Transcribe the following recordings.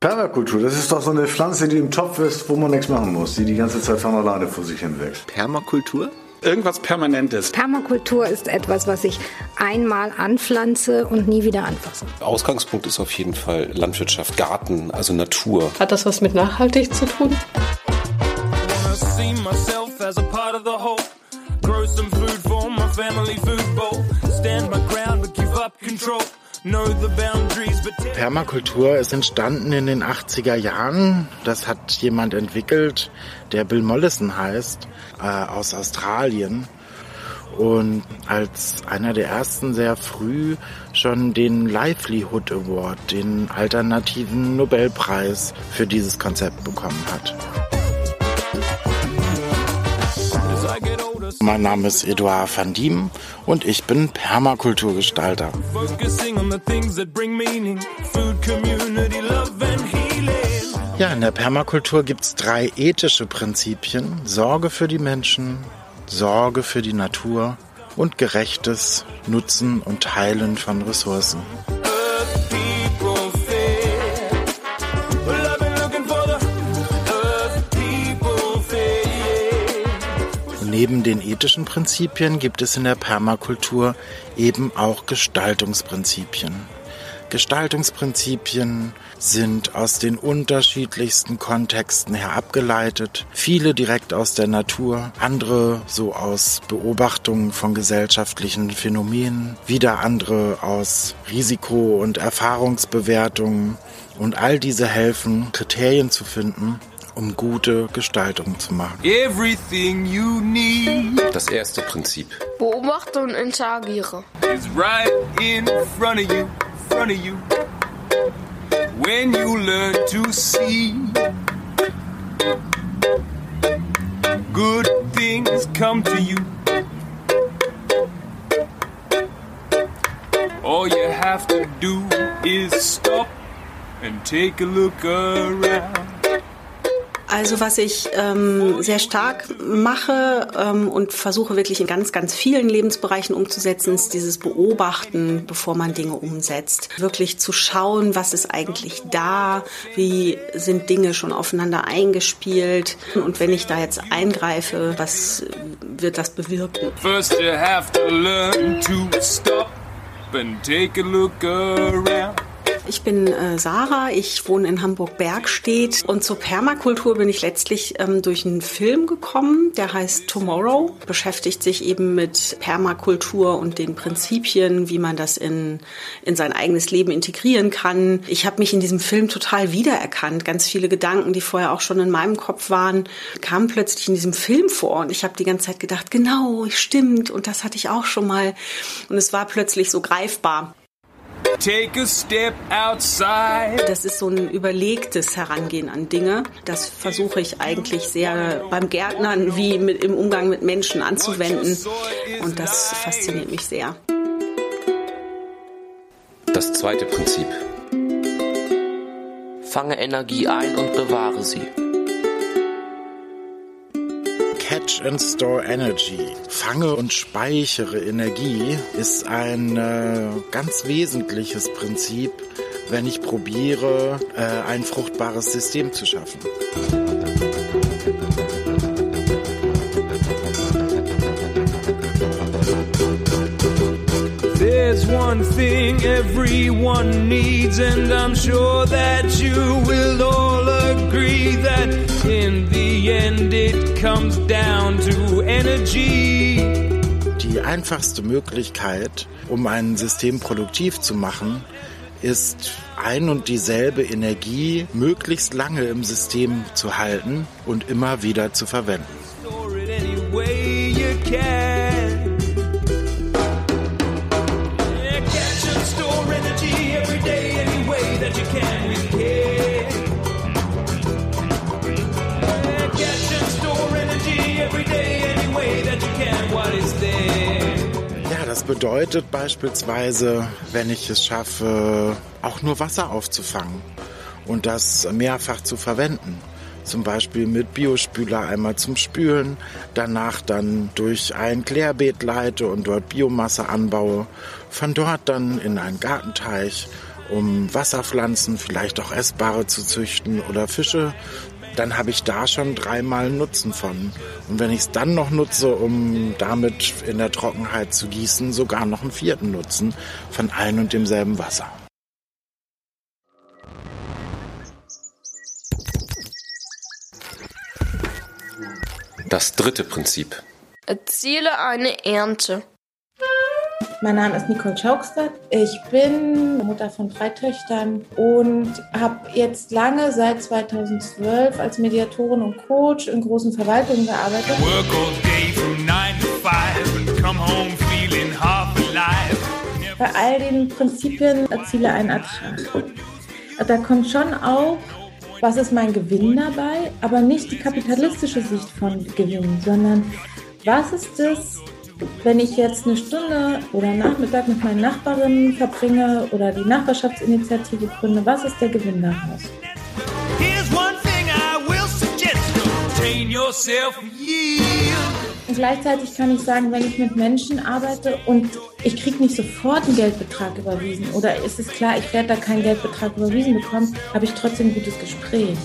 Permakultur, das ist doch so eine Pflanze, die im Topf ist, wo man nichts machen muss, die die ganze Zeit von alleine vor sich hin wächst. Permakultur? Irgendwas Permanentes. Permakultur ist etwas, was ich einmal anpflanze und nie wieder anfasse. Ausgangspunkt ist auf jeden Fall Landwirtschaft, Garten, also Natur. Hat das was mit nachhaltig zu tun? Permakultur ist entstanden in den 80er Jahren. Das hat jemand entwickelt, der Bill Mollison heißt, äh, aus Australien. Und als einer der ersten sehr früh schon den Livelihood Award, den alternativen Nobelpreis für dieses Konzept bekommen hat. Mein Name ist Eduard van Diem und ich bin Permakulturgestalter. Ja, in der Permakultur gibt es drei ethische Prinzipien. Sorge für die Menschen, Sorge für die Natur und gerechtes Nutzen und Teilen von Ressourcen. Neben den ethischen Prinzipien gibt es in der Permakultur eben auch Gestaltungsprinzipien. Gestaltungsprinzipien sind aus den unterschiedlichsten Kontexten her abgeleitet, viele direkt aus der Natur, andere so aus Beobachtungen von gesellschaftlichen Phänomenen, wieder andere aus Risiko- und Erfahrungsbewertungen und all diese helfen, Kriterien zu finden, um gute Gestaltung zu machen. Das erste Prinzip. Beobachte und interagiere. Right in front of you, front of you. When you learn to see good things come to you. All you have to do is stop and take a look around. Also was ich ähm, sehr stark mache ähm, und versuche wirklich in ganz, ganz vielen Lebensbereichen umzusetzen, ist dieses Beobachten, bevor man Dinge umsetzt. Wirklich zu schauen, was ist eigentlich da, wie sind Dinge schon aufeinander eingespielt und wenn ich da jetzt eingreife, was wird das bewirken? First you have to learn to stop and take a look around. Ich bin äh, Sarah, ich wohne in Hamburg-Bergstedt und zur Permakultur bin ich letztlich ähm, durch einen Film gekommen, der heißt Tomorrow, beschäftigt sich eben mit Permakultur und den Prinzipien, wie man das in, in sein eigenes Leben integrieren kann. Ich habe mich in diesem Film total wiedererkannt. Ganz viele Gedanken, die vorher auch schon in meinem Kopf waren, kamen plötzlich in diesem Film vor und ich habe die ganze Zeit gedacht, genau, stimmt und das hatte ich auch schon mal und es war plötzlich so greifbar. Take a step outside. Das ist so ein überlegtes Herangehen an Dinge. Das versuche ich eigentlich sehr beim Gärtnern wie mit, im Umgang mit Menschen anzuwenden. Und das fasziniert mich sehr. Das zweite Prinzip. Fange Energie ein und bewahre sie. Catch and Store Energy. Fange und speichere Energie ist ein äh, ganz wesentliches Prinzip, wenn ich probiere, äh, ein fruchtbares System zu schaffen. One thing everyone needs, and I'm sure that you will all agree that in the end it comes down to energy. Die einfachste Möglichkeit, um ein System produktiv zu machen, ist ein und dieselbe Energie möglichst lange im System zu halten und immer wieder zu verwenden. Bedeutet beispielsweise, wenn ich es schaffe, auch nur Wasser aufzufangen und das mehrfach zu verwenden. Zum Beispiel mit Biospüler einmal zum Spülen, danach dann durch ein Klärbeet leite und dort Biomasse anbaue, von dort dann in einen Gartenteich um Wasserpflanzen, vielleicht auch essbare zu züchten oder Fische, dann habe ich da schon dreimal Nutzen von. Und wenn ich es dann noch nutze, um damit in der Trockenheit zu gießen, sogar noch einen vierten Nutzen von ein und demselben Wasser. Das dritte Prinzip. Erziele eine Ernte. Mein Name ist Nicole Schaukstadt. Ich bin Mutter von drei Töchtern und habe jetzt lange, seit 2012, als Mediatorin und Coach in großen Verwaltungen gearbeitet. Bei all den Prinzipien erziele einen Ertrag. Da kommt schon auch, was ist mein Gewinn dabei, aber nicht die kapitalistische Sicht von Gewinn, sondern was ist es, wenn ich jetzt eine Stunde oder Nachmittag mit meinen Nachbarinnen verbringe oder die Nachbarschaftsinitiative gründe, was ist der Gewinn daraus? Und gleichzeitig kann ich sagen, wenn ich mit Menschen arbeite und ich kriege nicht sofort einen Geldbetrag überwiesen oder ist es klar, ich werde da keinen Geldbetrag überwiesen bekommen, habe ich trotzdem ein gutes Gespräch.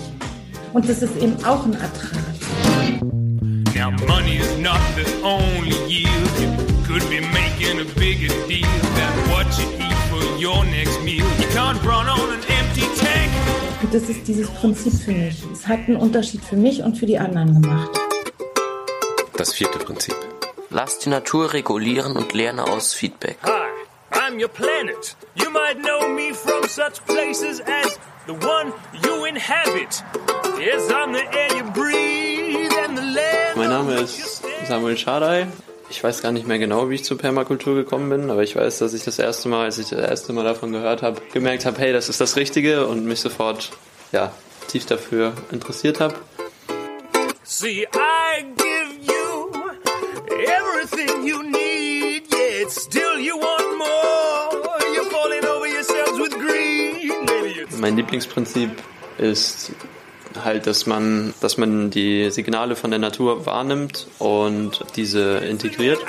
Und das ist eben auch ein Ertrag. Now money is not the only bigger deal than what you eat for your next meal. You can't run on an empty tank. Und das ist dieses Prinzip für mich. Es hat einen Unterschied für mich und für die anderen gemacht. Das vierte Prinzip. Lass die Natur regulieren und lerne aus Feedback. Hi, I'm your planet. You might know me from such places as the one you inhabit. Yes, I'm the air you breathe and the land. Mein Name ist Samuel Schadei. Ich weiß gar nicht mehr genau, wie ich zur Permakultur gekommen bin, aber ich weiß, dass ich das erste Mal, als ich das erste Mal davon gehört habe, gemerkt habe, hey, das ist das Richtige und mich sofort ja, tief dafür interessiert habe. See, I give you everything you need, yet still you want more. You're falling over yourselves with greed. Mein Lieblingsprinzip ist halt, dass man, dass man die Signale von der Natur wahrnimmt und diese integriert.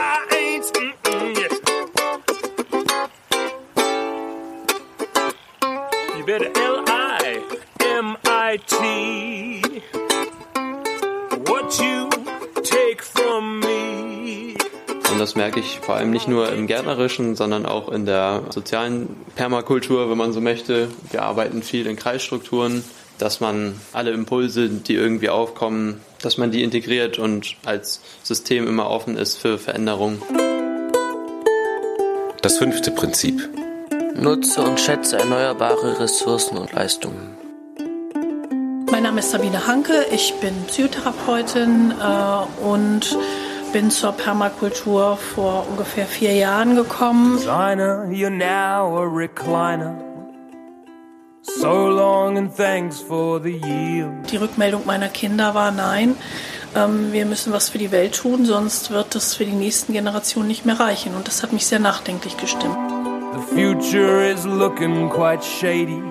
You better L-I-M-I-T What you take from me Und das merke ich vor allem nicht nur im Gärtnerischen, sondern auch in der sozialen Permakultur, wenn man so möchte. Wir arbeiten viel in Kreisstrukturen, dass man alle Impulse, die irgendwie aufkommen, dass man die integriert und als System immer offen ist für Veränderungen. Das fünfte Prinzip. Nutze und schätze erneuerbare Ressourcen und Leistungen. Mein Name ist Sabine Hanke, ich bin Psychotherapeutin äh, und bin zur Permakultur vor ungefähr vier Jahren gekommen. Designer, you're now a recliner. So long and thanks for the yield. Die Rückmeldung meiner Kinder war nein. Ähm, wir müssen was für die Welt tun, sonst wird das für die nächsten Generationen nicht mehr reichen. Und das hat mich sehr nachdenklich gestimmt. The future is looking quite shady.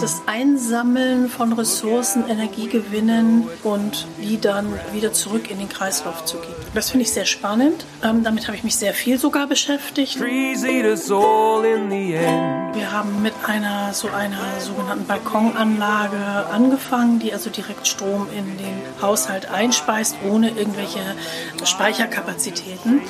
Das Einsammeln von Ressourcen, Energie gewinnen und die dann wieder zurück in den Kreislauf zu geben. Das finde ich sehr spannend. Ähm, damit habe ich mich sehr viel sogar beschäftigt. Wir haben mit einer so einer sogenannten Balkonanlage angefangen, die also direkt Strom in den Haushalt einspeist, ohne irgendwelche Speicherkapazitäten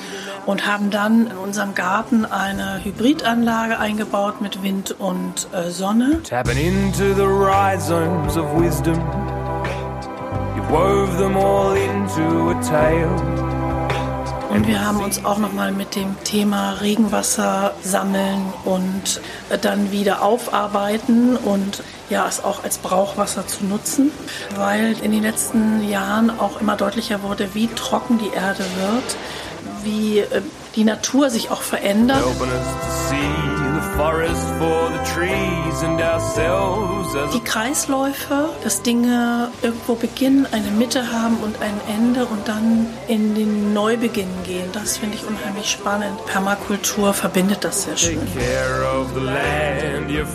und haben dann in unserem Garten eine Hybridanlage eingebaut mit Wind und äh, Sonne. Tapping into the rhizomes of wisdom. You wove them all into a tale. Und wir haben uns auch nochmal mit dem Thema Regenwasser sammeln und äh, dann wieder aufarbeiten und ja, es auch als Brauchwasser zu nutzen, weil in den letzten Jahren auch immer deutlicher wurde, wie trocken die Erde wird, wie äh, die Natur sich auch verändert. Die Kreisläufe, dass Dinge irgendwo beginnen, eine Mitte haben und ein Ende und dann in den Neubeginn gehen, das finde ich unheimlich spannend. Permakultur verbindet das sehr schön. Take care of the land, your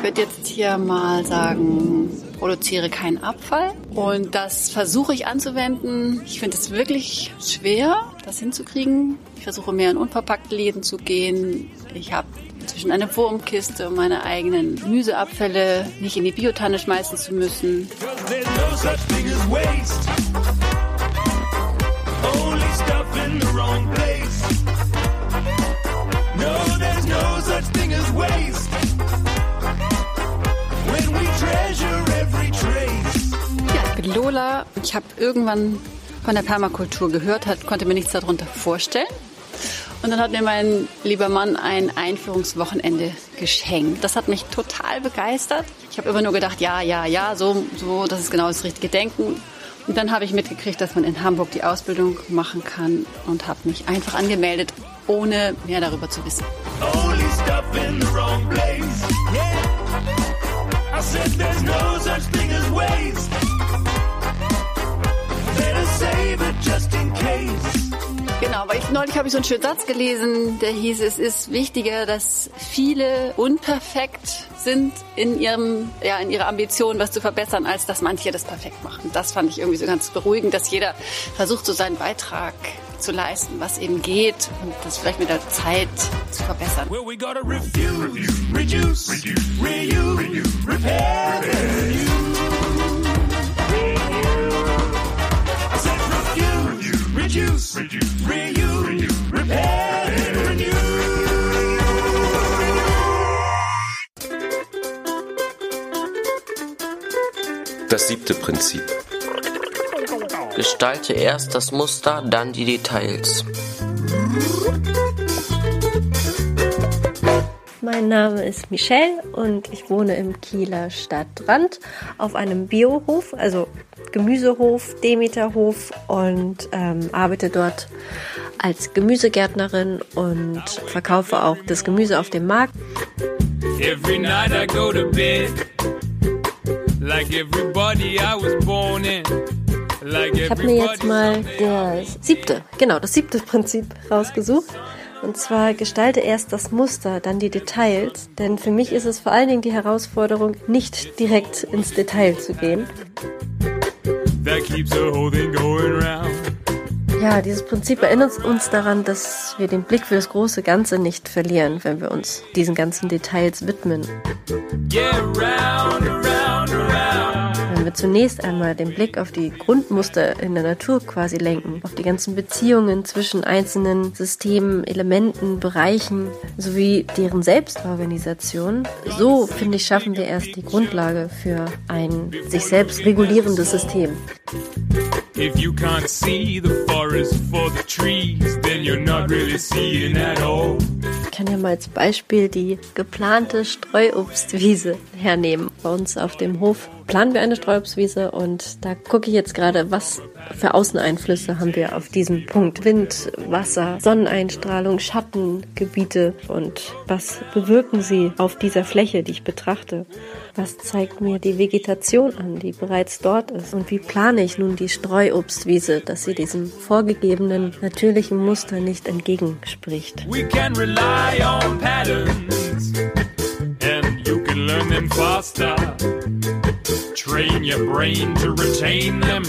Ich würde jetzt hier mal sagen, produziere keinen Abfall. Und das versuche ich anzuwenden. Ich finde es wirklich schwer, das hinzukriegen. Ich versuche mehr in unverpackte Läden zu gehen. Ich habe inzwischen eine Wurmkiste, um meine eigenen Gemüseabfälle nicht in die Biotanne schmeißen zu müssen. Ja, ich bin Lola. Ich habe irgendwann von der Permakultur gehört, hat, konnte mir nichts darunter vorstellen. Und dann hat mir mein lieber Mann ein Einführungswochenende geschenkt. Das hat mich total begeistert. Ich habe immer nur gedacht, ja, ja, ja, so, so, das ist genau das richtige Denken. Und dann habe ich mitgekriegt, dass man in Hamburg die Ausbildung machen kann und habe mich einfach angemeldet, ohne mehr darüber zu wissen. Genau, weil ich, neulich habe ich so einen schönen Satz gelesen, der hieß, es ist wichtiger, dass viele unperfekt sind in ihrem, ja, in ihrer Ambition, was zu verbessern, als dass manche das perfekt machen. Das fand ich irgendwie so ganz beruhigend, dass jeder versucht, so seinen Beitrag zu leisten, was eben geht und das vielleicht mit der Zeit zu verbessern. Well, we reduce, reuse, repair, renew. Das siebte Prinzip. Gestalte erst das Muster, dann die Details. Mein Name ist Michelle und ich wohne im Kieler Stadtrand auf einem Biohof, also Gemüsehof, Demeterhof und ähm, arbeite dort als Gemüsegärtnerin und verkaufe auch das Gemüse auf dem Markt. Every night I go to bed like everybody I was born in. Ich habe mir jetzt mal das siebte, genau, das siebte Prinzip rausgesucht. Und zwar gestalte erst das Muster, dann die Details. Denn für mich ist es vor allen Dingen die Herausforderung, nicht direkt ins Detail zu gehen. That keeps the whole thing going round. Ja, dieses Prinzip erinnert uns daran, dass wir den Blick für das große Ganze nicht verlieren, wenn wir uns diesen ganzen Details widmen. Yeah, round, around, around. Wenn wir zunächst einmal den Blick auf die Grundmuster in der Natur quasi lenken, auf die ganzen Beziehungen zwischen einzelnen Systemen, Elementen, Bereichen sowie deren Selbstorganisation, so finde ich, schaffen wir erst die Grundlage für ein sich selbst regulierendes System. If you can't see the forest for the trees, then you're not really seeing at all. Ich kann ja mal als Beispiel die geplante Streuobstwiese hernehmen. Bei uns auf dem Hof planen wir eine Streuobstwiese und da gucke ich jetzt gerade, was für Außeneinflüsse haben wir auf diesem Punkt. Wind, Wasser, Sonneneinstrahlung, Schattengebiete und was bewirken sie auf dieser Fläche, die ich betrachte? Was zeigt mir die Vegetation an, die bereits dort ist? Und wie plane ich nun die Streuobstwiese, dass sie diesem vorgegebenen natürlichen Muster nicht entgegenspricht? We can rely on patterns, learn them faster. Train your brain to retain them.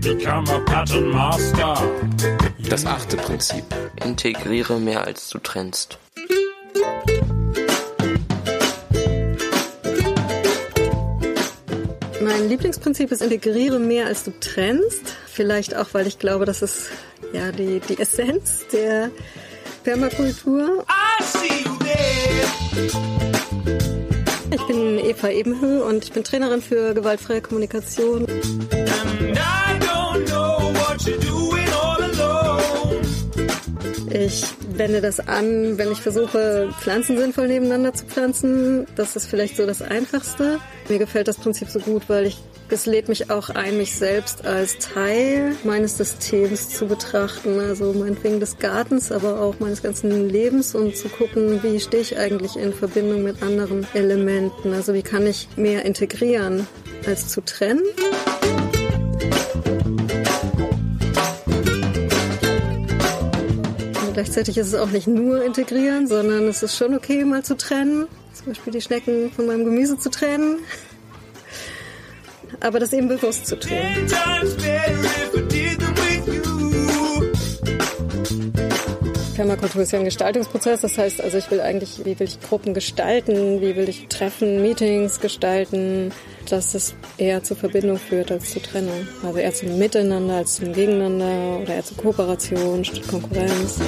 Become a pattern master. Das achte Prinzip. Integriere mehr als du trennst. Mein Lieblingsprinzip ist integriere mehr als du trennst. Vielleicht auch, weil ich glaube, das ist ja die, die Essenz der Permakultur. Ich bin Eva Ebenhö und ich bin Trainerin für gewaltfreie Kommunikation. Ich wende das an, wenn ich versuche, Pflanzen sinnvoll nebeneinander zu pflanzen. Das ist vielleicht so das Einfachste. Mir gefällt das Prinzip so gut, weil ich es lädt mich auch ein, mich selbst als Teil meines Systems zu betrachten. Also meinetwegen des Gartens, aber auch meines ganzen Lebens und zu gucken, wie stehe ich eigentlich in Verbindung mit anderen Elementen. Also wie kann ich mehr integrieren als zu trennen. Gleichzeitig ist es auch nicht nur integrieren, sondern es ist schon okay, mal zu trennen. Zum Beispiel die Schnecken von meinem Gemüse zu trennen. Aber das eben bewusst zu tun. Permakultur ist ja ein Gestaltungsprozess. Das heißt, also ich will eigentlich, wie will ich Gruppen gestalten, wie will ich Treffen, Meetings gestalten, dass es eher zur Verbindung führt als zur Trennung. Also eher zum Miteinander als zum Gegeneinander oder eher zur Kooperation statt Konkurrenz.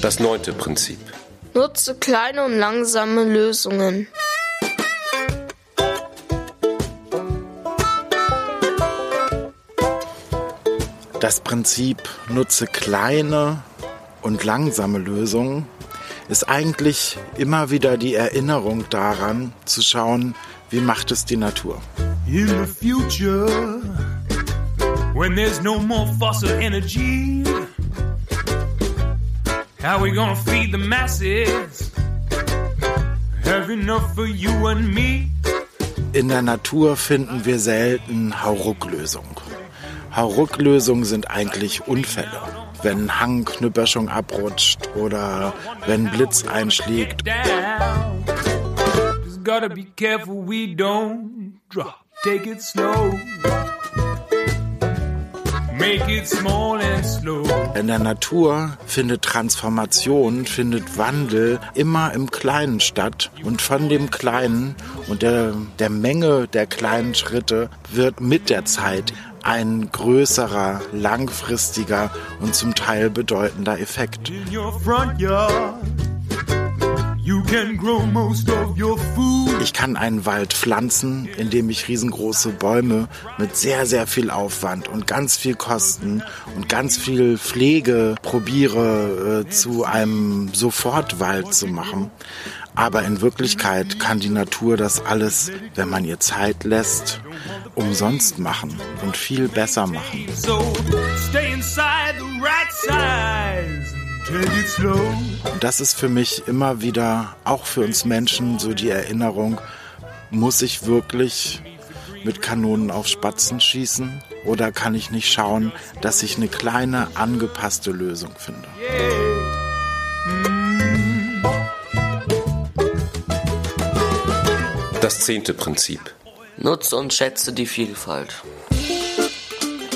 Das neunte Prinzip. Nutze kleine und langsame Lösungen. Das Prinzip nutze kleine und langsame Lösungen ist eigentlich immer wieder die Erinnerung daran, zu schauen, wie macht es die Natur. In the future, when there's no more fossil energy, how we gonna feed the masses? Have enough for you and me? In der Natur finden wir selten Haurucklösungen. Haurucklösungen sind eigentlich Unfälle. Wenn Hang Böschung abrutscht oder wenn Blitz einschlägt. Gotta be careful we don't drop. Take it slow. Make it small and slow. In der Natur findet Transformation, findet Wandel immer im Kleinen statt. Und von dem Kleinen und der, der Menge der kleinen Schritte wird mit der Zeit ein größerer, langfristiger und zum Teil bedeutender Effekt. In your front yard, Ich kann einen Wald pflanzen, indem ich riesengroße Bäume mit sehr, sehr viel Aufwand und ganz viel Kosten und ganz viel Pflege probiere äh, zu einem Sofortwald zu machen. Aber in Wirklichkeit kann die Natur das alles, wenn man ihr Zeit lässt, umsonst machen und viel besser machen. So stay inside the right size Und das ist für mich immer wieder, auch für uns Menschen, so die Erinnerung, muss ich wirklich mit Kanonen auf Spatzen schießen oder kann ich nicht schauen, dass ich eine kleine angepasste Lösung finde? Das zehnte Prinzip. Nutze und schätze die Vielfalt.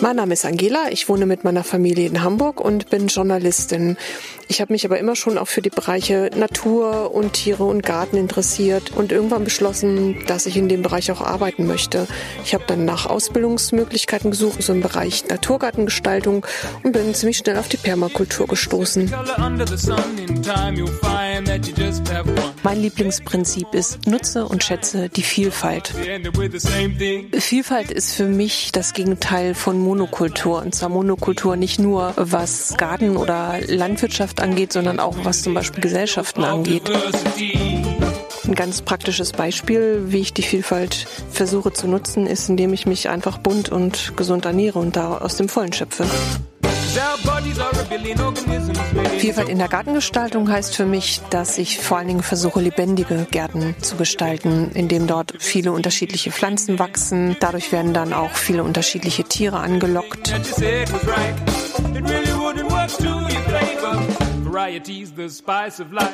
Mein Name ist Angela, ich wohne mit meiner Familie in Hamburg und bin Journalistin. Ich habe mich aber immer schon auch für die Bereiche Natur und Tiere und Garten interessiert und irgendwann beschlossen, dass ich in dem Bereich auch arbeiten möchte. Ich habe dann nach Ausbildungsmöglichkeiten gesucht, so im Bereich Naturgartengestaltung und bin ziemlich schnell auf die Permakultur gestoßen. Mein Lieblingsprinzip ist, nutze und schätze die Vielfalt. Vielfalt ist für mich das Gegenteil von Monokultur. Und zwar Monokultur nicht nur was Garten oder Landwirtschaft angeht, sondern auch was zum Beispiel Gesellschaften angeht. Ein ganz praktisches Beispiel, wie ich die Vielfalt versuche zu nutzen, ist, indem ich mich einfach bunt und gesund ernähre und da aus dem Vollen schöpfe. Vielfalt in der Gartengestaltung heißt für mich, dass ich vor allen Dingen versuche, lebendige Gärten zu gestalten, indem dort viele unterschiedliche Pflanzen wachsen. Dadurch werden dann auch viele unterschiedliche Tiere angelockt.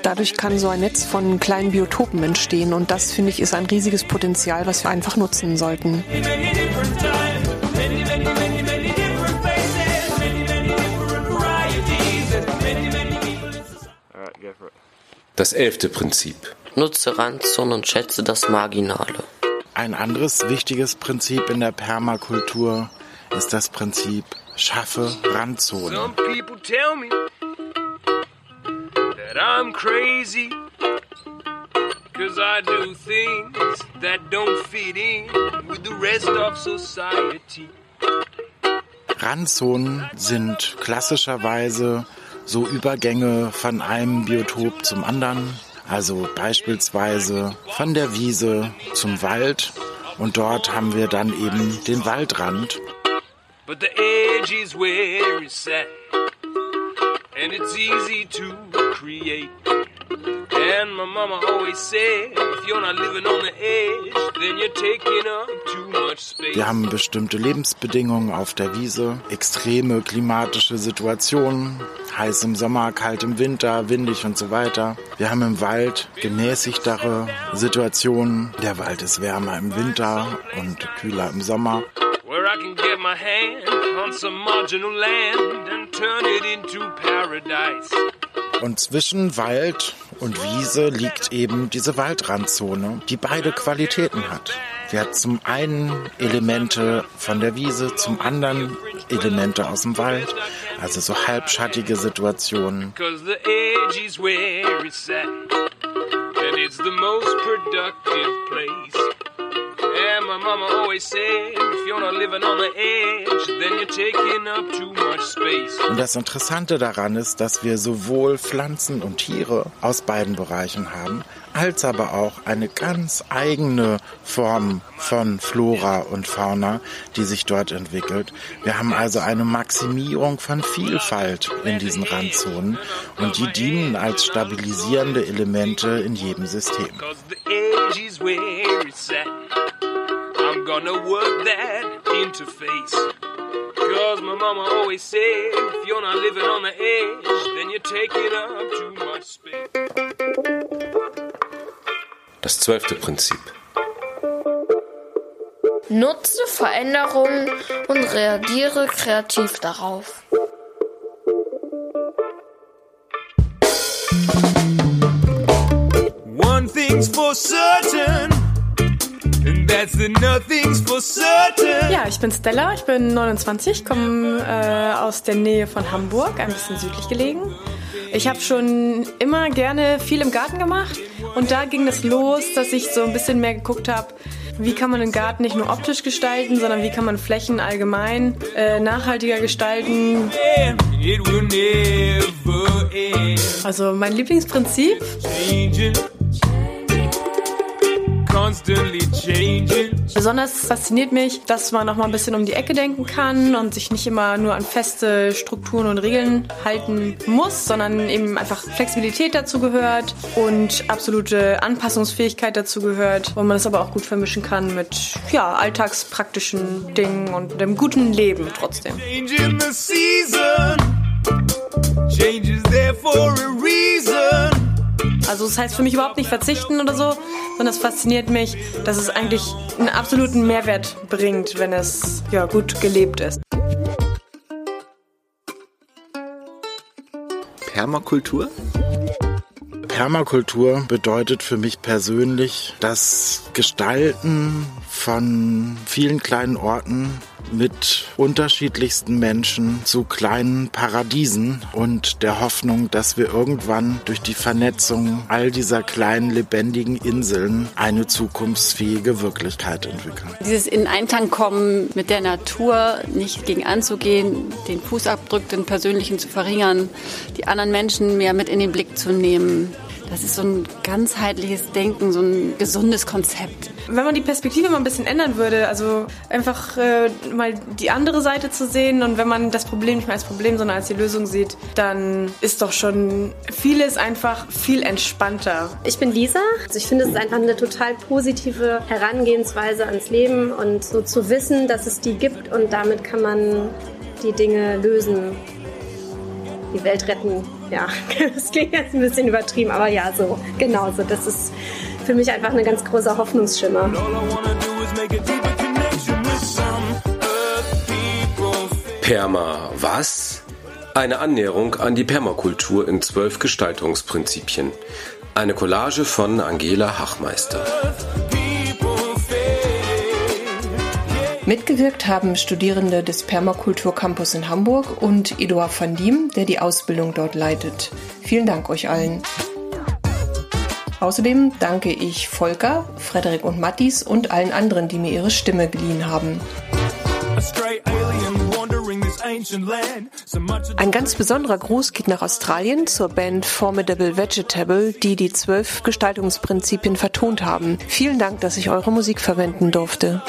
Dadurch kann so ein Netz von kleinen Biotopen entstehen und das finde ich ist ein riesiges Potenzial, was wir einfach nutzen sollten. Das elfte Prinzip. Nutze Randzonen und schätze das Marginale. Ein anderes wichtiges Prinzip in der Permakultur ist das Prinzip schaffe Randzonen. I'm crazy. Cause I do things that don't fit in with the rest of society. Randzonen sind klassischerweise so Übergänge von einem Biotop zum anderen. Also beispielsweise von der Wiese zum Wald. Und dort haben wir dann eben den Waldrand. But the edge is where it's at. And it's easy to create. And my mama always said, if you're not living on the edge, then you're taking up too much space. Wir haben bestimmte Lebensbedingungen auf der Wiese, extreme klimatische Situationen, heiß im Sommer, kalt im Winter, windig und so weiter. Wir haben im Wald gemäßigtere Situationen. Der Wald ist wärmer im Winter und kühler im Sommer. Where I can get my hand on some marginal land and turn it into paradise. Und zwischen Wald und Wiese liegt eben diese Waldrandzone, die beide Qualitäten hat. Sie hat zum einen Elemente von der Wiese, zum anderen Elemente aus dem Wald, also so halbschattige Situationen. It's the most productive place. And my mama always said, if you're not living on the edge, then you're taking up too much space. Und das Interessante daran ist, dass wir sowohl Pflanzen und Tiere aus beiden Bereichen haben, als aber auch eine ganz eigene Form von Flora und Fauna, die sich dort entwickelt. Wir haben also eine Maximierung von Vielfalt in diesen Randzonen und die dienen als stabilisierende Elemente in jedem System. Cause my. Das zwölfte Prinzip. Nutze Veränderungen und reagiere kreativ darauf. One thing's for certain, and that's that nothing's for certain. Ja, ich bin Stella, ich bin 29, komme äh, aus der Nähe von Hamburg, ein bisschen südlich gelegen. Ich habe schon immer gerne viel im Garten gemacht und da ging es los, dass ich so ein bisschen mehr geguckt habe, wie kann man den Garten nicht nur optisch gestalten, sondern wie kann man Flächen allgemein äh, nachhaltiger gestalten. Also mein Lieblingsprinzip. Besonders fasziniert mich, dass man noch mal ein bisschen um die Ecke denken kann und sich nicht immer nur an feste Strukturen und Regeln halten muss, sondern eben einfach Flexibilität dazu gehört und absolute Anpassungsfähigkeit dazu gehört, wo man es aber auch gut vermischen kann mit ja, alltagspraktischen Dingen und dem guten Leben trotzdem. Changing the season. Change is there for a reason. Also das heißt für mich überhaupt nicht verzichten oder so, sondern es fasziniert mich, dass es eigentlich einen absoluten Mehrwert bringt, wenn es ja gut gelebt ist. Permakultur? Permakultur bedeutet für mich persönlich das Gestalten von vielen kleinen Orten mit unterschiedlichsten Menschen zu kleinen Paradiesen und der Hoffnung, dass wir irgendwann durch die Vernetzung all dieser kleinen lebendigen Inseln eine zukunftsfähige Wirklichkeit entwickeln. Dieses in Einklang kommen mit der Natur, nicht gegen anzugehen, den Fußabdruck, den persönlichen zu verringern, die anderen Menschen mehr mit in den Blick zu nehmen. Das ist so ein ganzheitliches Denken, so ein gesundes Konzept. Wenn man die Perspektive mal ein bisschen ändern würde, also einfach äh, mal die andere Seite zu sehen und wenn man das Problem nicht mehr als Problem, sondern als die Lösung sieht, dann ist doch schon vieles einfach viel entspannter. Ich bin Lisa. Also ich finde, es ist einfach eine total positive Herangehensweise ans Leben und so zu wissen, dass es die gibt und damit kann man die Dinge lösen, die Welt retten. Ja, das klingt jetzt ein bisschen übertrieben, aber ja, so, genau so. Das ist für mich einfach ein ganz großer Hoffnungsschimmer. Perma was? Eine Annäherung an die Permakultur in zwölf Gestaltungsprinzipien. Eine Collage von Angela Hachmeister. Mitgewirkt haben Studierende des Permakultur Campus in Hamburg und Eduard van Diem, der die Ausbildung dort leitet. Vielen Dank euch allen. Außerdem danke ich Volker, Frederik und Mattis und allen anderen, die mir ihre Stimme geliehen haben. Ein ganz besonderer Gruß geht nach Australien zur Band Formidable Vegetable, die die zwölf Gestaltungsprinzipien vertont haben. Vielen Dank, dass ich eure Musik verwenden durfte.